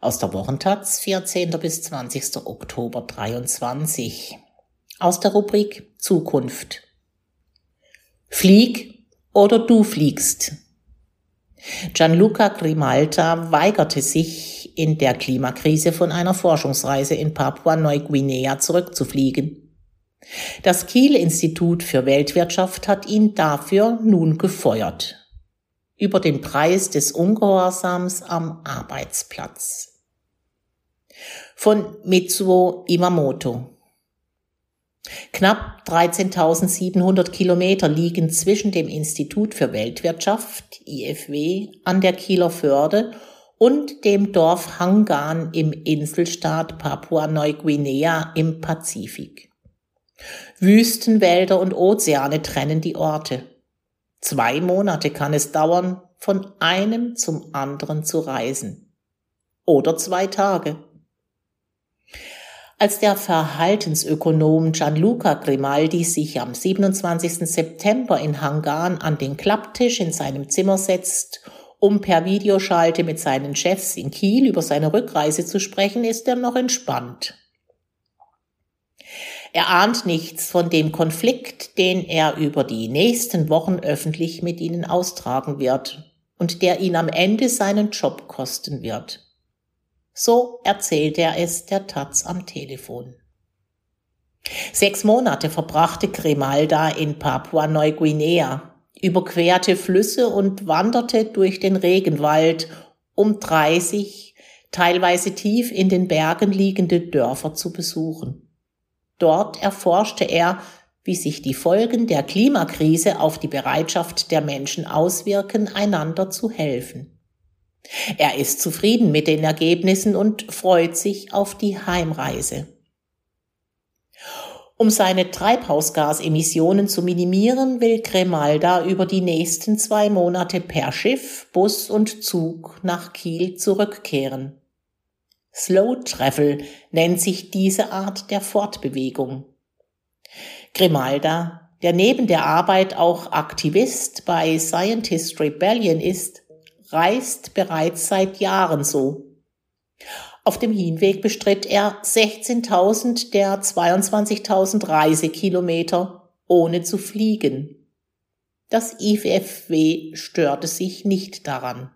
Aus der Wochentaz, 14. bis 20. Oktober 23. Aus der Rubrik Zukunft. Flieg oder du fliegst. Gianluca Grimalta weigerte sich, in der Klimakrise von einer Forschungsreise in Papua-Neuguinea zurückzufliegen. Das Kiel-Institut für Weltwirtschaft hat ihn dafür nun gefeuert. Über den Preis des Ungehorsams am Arbeitsplatz. Von Mitsuo Iwamoto. Knapp 13.700 Kilometer liegen zwischen dem Institut für Weltwirtschaft, IFW, an der Kieler Förde und dem Dorf Hangan im Inselstaat Papua-Neuguinea im Pazifik. Wüstenwälder und Ozeane trennen die Orte. Zwei Monate kann es dauern, von einem zum anderen zu reisen. Oder zwei Tage. Als der Verhaltensökonom Gianluca Grimaldi sich am 27. September in Hangan an den Klapptisch in seinem Zimmer setzt, um per Videoschalte mit seinen Chefs in Kiel über seine Rückreise zu sprechen, ist er noch entspannt. Er ahnt nichts von dem Konflikt, den er über die nächsten Wochen öffentlich mit ihnen austragen wird und der ihn am Ende seinen Job kosten wird. So erzählte er es der Taz am Telefon. Sechs Monate verbrachte Grimalda in Papua-Neuguinea, überquerte Flüsse und wanderte durch den Regenwald, um 30 teilweise tief in den Bergen liegende Dörfer zu besuchen. Dort erforschte er, wie sich die Folgen der Klimakrise auf die Bereitschaft der Menschen auswirken, einander zu helfen. Er ist zufrieden mit den Ergebnissen und freut sich auf die Heimreise. Um seine Treibhausgasemissionen zu minimieren, will Cremalda über die nächsten zwei Monate per Schiff, Bus und Zug nach Kiel zurückkehren. Slow Travel nennt sich diese Art der Fortbewegung. Grimalda, der neben der Arbeit auch Aktivist bei Scientist Rebellion ist, reist bereits seit Jahren so. Auf dem Hinweg bestritt er 16.000 der 22.000 Reisekilometer ohne zu fliegen. Das IFFW störte sich nicht daran.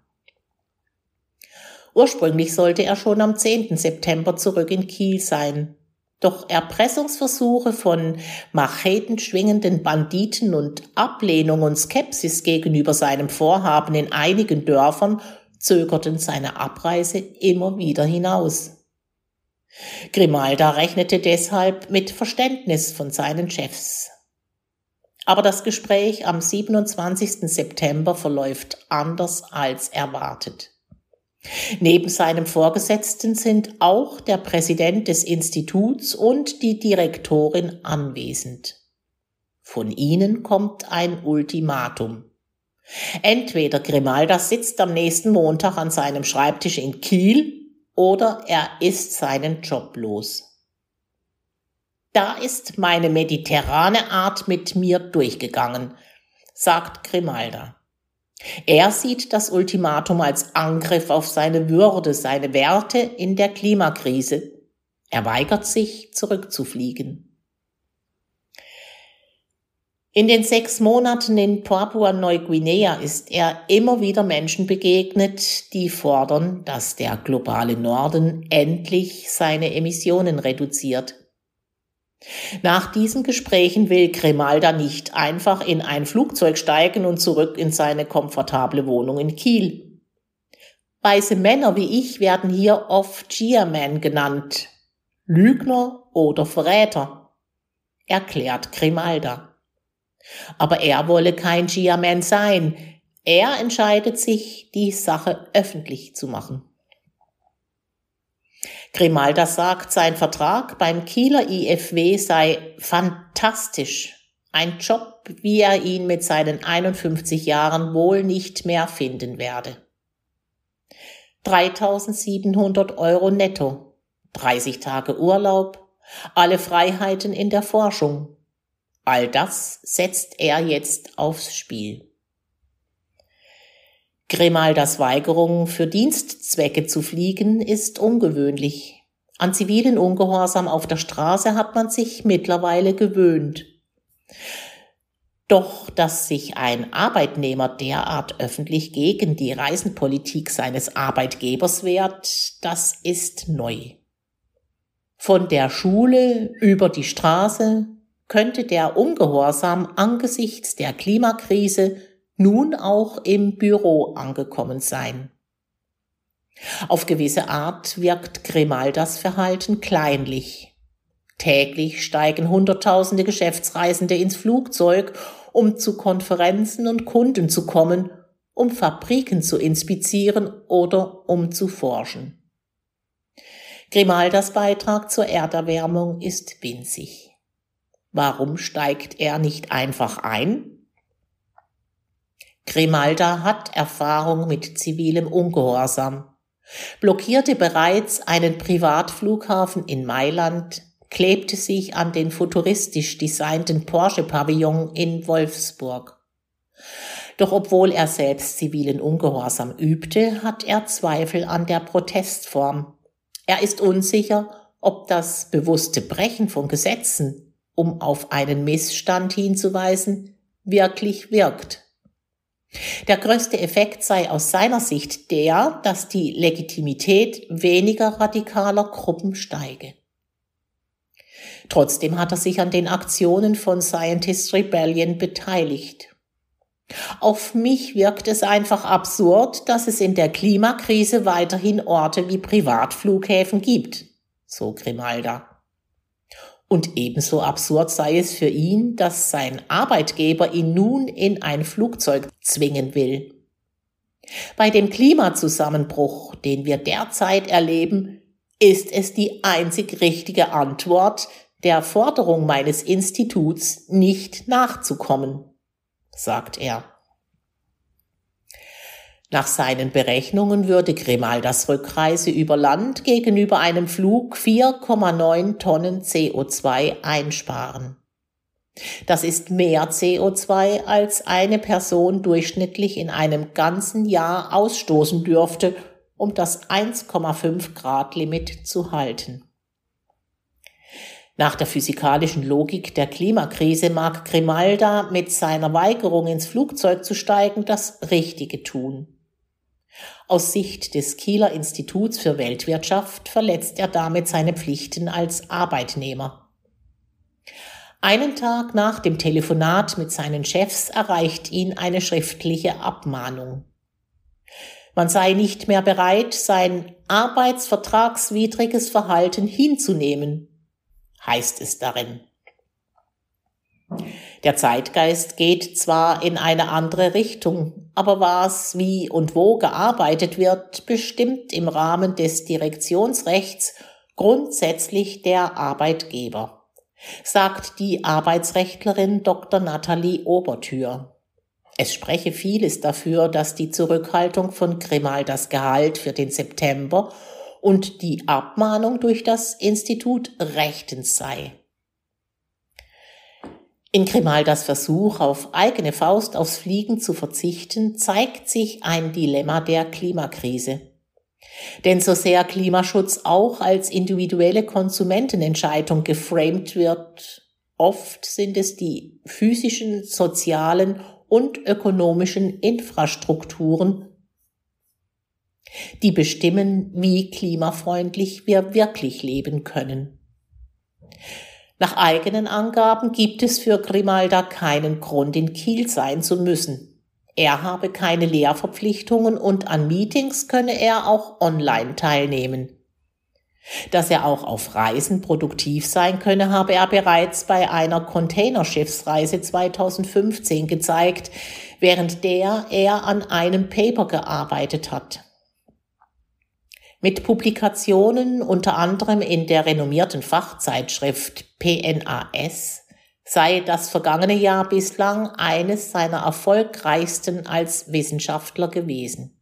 Ursprünglich sollte er schon am 10. September zurück in Kiel sein. Doch Erpressungsversuche von machetenschwingenden Banditen und Ablehnung und Skepsis gegenüber seinem Vorhaben in einigen Dörfern zögerten seine Abreise immer wieder hinaus. Grimalda rechnete deshalb mit Verständnis von seinen Chefs. Aber das Gespräch am 27. September verläuft anders als erwartet. Neben seinem Vorgesetzten sind auch der Präsident des Instituts und die Direktorin anwesend. Von ihnen kommt ein Ultimatum. Entweder Grimalda sitzt am nächsten Montag an seinem Schreibtisch in Kiel oder er ist seinen Job los. Da ist meine mediterrane Art mit mir durchgegangen, sagt Grimalda. Er sieht das Ultimatum als Angriff auf seine Würde, seine Werte in der Klimakrise. Er weigert sich, zurückzufliegen. In den sechs Monaten in Papua-Neuguinea ist er immer wieder Menschen begegnet, die fordern, dass der globale Norden endlich seine Emissionen reduziert. Nach diesen Gesprächen will Grimalda nicht einfach in ein Flugzeug steigen und zurück in seine komfortable Wohnung in Kiel. Weiße Männer wie ich werden hier oft Gearman genannt. Lügner oder Verräter, erklärt Grimalda. Aber er wolle kein Gearman sein. Er entscheidet sich, die Sache öffentlich zu machen. Grimalda sagt, sein Vertrag beim Kieler IFW sei fantastisch. Ein Job, wie er ihn mit seinen 51 Jahren wohl nicht mehr finden werde. 3700 Euro netto, 30 Tage Urlaub, alle Freiheiten in der Forschung. All das setzt er jetzt aufs Spiel. Grimaldas Weigerung, für Dienstzwecke zu fliegen, ist ungewöhnlich. An zivilen Ungehorsam auf der Straße hat man sich mittlerweile gewöhnt. Doch dass sich ein Arbeitnehmer derart öffentlich gegen die Reisenpolitik seines Arbeitgebers wehrt, das ist neu. Von der Schule über die Straße könnte der Ungehorsam angesichts der Klimakrise nun auch im Büro angekommen sein. Auf gewisse Art wirkt Grimaldas Verhalten kleinlich. Täglich steigen Hunderttausende Geschäftsreisende ins Flugzeug, um zu Konferenzen und Kunden zu kommen, um Fabriken zu inspizieren oder um zu forschen. Grimaldas Beitrag zur Erderwärmung ist winzig. Warum steigt er nicht einfach ein? Grimalda hat Erfahrung mit zivilem Ungehorsam, blockierte bereits einen Privatflughafen in Mailand, klebte sich an den futuristisch designten Porsche-Pavillon in Wolfsburg. Doch obwohl er selbst zivilen Ungehorsam übte, hat er Zweifel an der Protestform. Er ist unsicher, ob das bewusste Brechen von Gesetzen, um auf einen Missstand hinzuweisen, wirklich wirkt. Der größte Effekt sei aus seiner Sicht der, dass die Legitimität weniger radikaler Gruppen steige. Trotzdem hat er sich an den Aktionen von Scientist Rebellion beteiligt. Auf mich wirkt es einfach absurd, dass es in der Klimakrise weiterhin Orte wie Privatflughäfen gibt, so Grimalda. Und ebenso absurd sei es für ihn, dass sein Arbeitgeber ihn nun in ein Flugzeug zwingen will. Bei dem Klimazusammenbruch, den wir derzeit erleben, ist es die einzig richtige Antwort, der Forderung meines Instituts nicht nachzukommen, sagt er. Nach seinen Berechnungen würde Grimaldas Rückreise über Land gegenüber einem Flug 4,9 Tonnen CO2 einsparen. Das ist mehr CO2, als eine Person durchschnittlich in einem ganzen Jahr ausstoßen dürfte, um das 1,5 Grad Limit zu halten. Nach der physikalischen Logik der Klimakrise mag Grimalda mit seiner Weigerung ins Flugzeug zu steigen das Richtige tun. Aus Sicht des Kieler Instituts für Weltwirtschaft verletzt er damit seine Pflichten als Arbeitnehmer. Einen Tag nach dem Telefonat mit seinen Chefs erreicht ihn eine schriftliche Abmahnung. Man sei nicht mehr bereit, sein arbeitsvertragswidriges Verhalten hinzunehmen, heißt es darin. Der Zeitgeist geht zwar in eine andere Richtung, aber was, wie und wo gearbeitet wird, bestimmt im Rahmen des Direktionsrechts grundsätzlich der Arbeitgeber, sagt die Arbeitsrechtlerin Dr. Nathalie Obertür. Es spreche vieles dafür, dass die Zurückhaltung von Grimal das Gehalt für den September und die Abmahnung durch das Institut rechtens sei. In Grimaldas Versuch, auf eigene Faust aufs Fliegen zu verzichten, zeigt sich ein Dilemma der Klimakrise. Denn so sehr Klimaschutz auch als individuelle Konsumentenentscheidung geframed wird, oft sind es die physischen, sozialen und ökonomischen Infrastrukturen, die bestimmen, wie klimafreundlich wir wirklich leben können. Nach eigenen Angaben gibt es für Grimalda keinen Grund, in Kiel sein zu müssen. Er habe keine Lehrverpflichtungen und an Meetings könne er auch online teilnehmen. Dass er auch auf Reisen produktiv sein könne, habe er bereits bei einer Containerschiffsreise 2015 gezeigt, während der er an einem Paper gearbeitet hat. Mit Publikationen unter anderem in der renommierten Fachzeitschrift PNAS sei das vergangene Jahr bislang eines seiner erfolgreichsten als Wissenschaftler gewesen.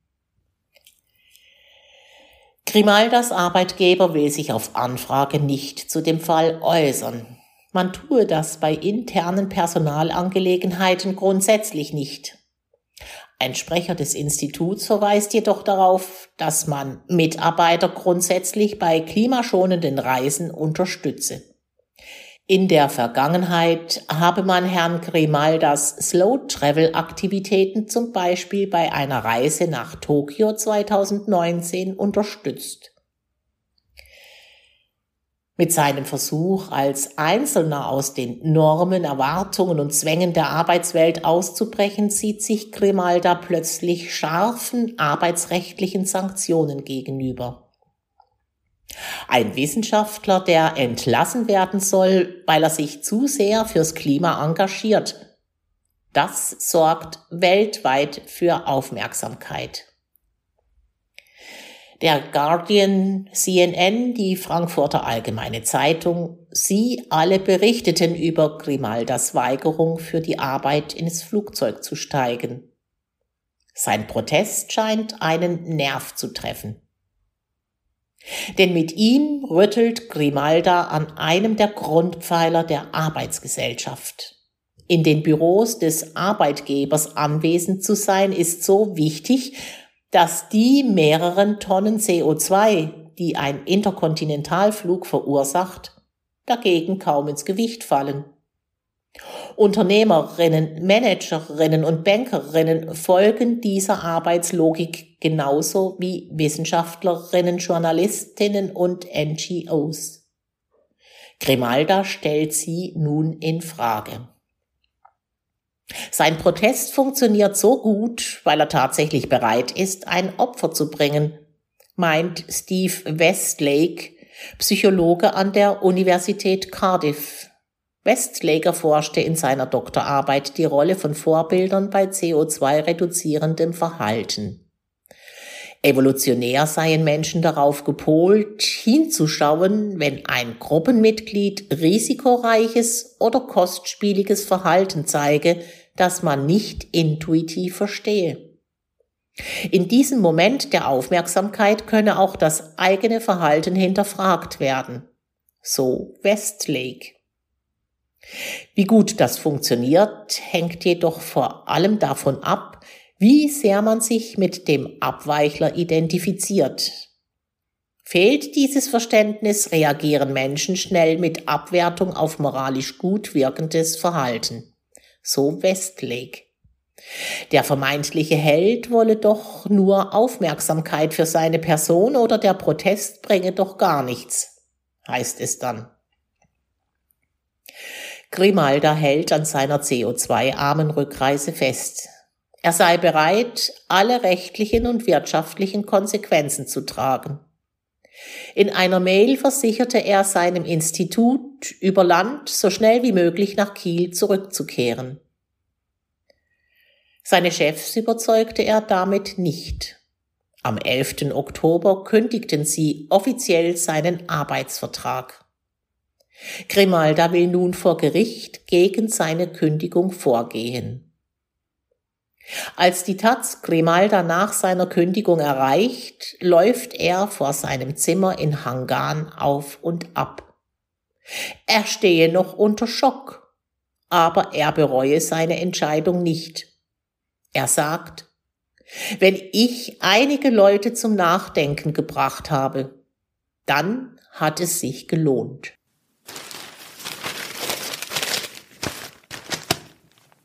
Grimaldas Arbeitgeber will sich auf Anfrage nicht zu dem Fall äußern. Man tue das bei internen Personalangelegenheiten grundsätzlich nicht. Ein Sprecher des Instituts verweist jedoch darauf, dass man Mitarbeiter grundsätzlich bei klimaschonenden Reisen unterstütze. In der Vergangenheit habe man Herrn Grimaldas Slow Travel Aktivitäten zum Beispiel bei einer Reise nach Tokio 2019 unterstützt. Mit seinem Versuch, als Einzelner aus den Normen, Erwartungen und Zwängen der Arbeitswelt auszubrechen, sieht sich Grimalda plötzlich scharfen arbeitsrechtlichen Sanktionen gegenüber. Ein Wissenschaftler, der entlassen werden soll, weil er sich zu sehr fürs Klima engagiert. Das sorgt weltweit für Aufmerksamkeit. Der Guardian, CNN, die Frankfurter Allgemeine Zeitung, sie alle berichteten über Grimaldas Weigerung für die Arbeit ins Flugzeug zu steigen. Sein Protest scheint einen Nerv zu treffen. Denn mit ihm rüttelt Grimalda an einem der Grundpfeiler der Arbeitsgesellschaft. In den Büros des Arbeitgebers anwesend zu sein, ist so wichtig, dass die mehreren Tonnen CO2, die ein Interkontinentalflug verursacht, dagegen kaum ins Gewicht fallen. Unternehmerinnen, Managerinnen und Bankerinnen folgen dieser Arbeitslogik genauso wie Wissenschaftlerinnen, Journalistinnen und NGOs. Grimalda stellt sie nun in Frage. Sein Protest funktioniert so gut, weil er tatsächlich bereit ist, ein Opfer zu bringen, meint Steve Westlake, Psychologe an der Universität Cardiff Westlager forschte in seiner Doktorarbeit die Rolle von Vorbildern bei CO2-reduzierendem Verhalten. Evolutionär seien Menschen darauf gepolt, hinzuschauen, wenn ein Gruppenmitglied risikoreiches oder kostspieliges Verhalten zeige, das man nicht intuitiv verstehe. In diesem Moment der Aufmerksamkeit könne auch das eigene Verhalten hinterfragt werden. So Westlake. Wie gut das funktioniert, hängt jedoch vor allem davon ab, wie sehr man sich mit dem Abweichler identifiziert. Fehlt dieses Verständnis, reagieren Menschen schnell mit Abwertung auf moralisch gut wirkendes Verhalten. So Westlake. Der vermeintliche Held wolle doch nur Aufmerksamkeit für seine Person oder der Protest bringe doch gar nichts, heißt es dann. Grimalda hält an seiner CO2-armen Rückreise fest. Er sei bereit, alle rechtlichen und wirtschaftlichen Konsequenzen zu tragen. In einer Mail versicherte er seinem Institut, über Land so schnell wie möglich nach Kiel zurückzukehren. Seine Chefs überzeugte er damit nicht. Am 11. Oktober kündigten sie offiziell seinen Arbeitsvertrag. Grimalda will nun vor Gericht gegen seine Kündigung vorgehen. Als die Taz Grimalda nach seiner Kündigung erreicht, läuft er vor seinem Zimmer in Hangan auf und ab. Er stehe noch unter Schock, aber er bereue seine Entscheidung nicht. Er sagt, wenn ich einige Leute zum Nachdenken gebracht habe, dann hat es sich gelohnt.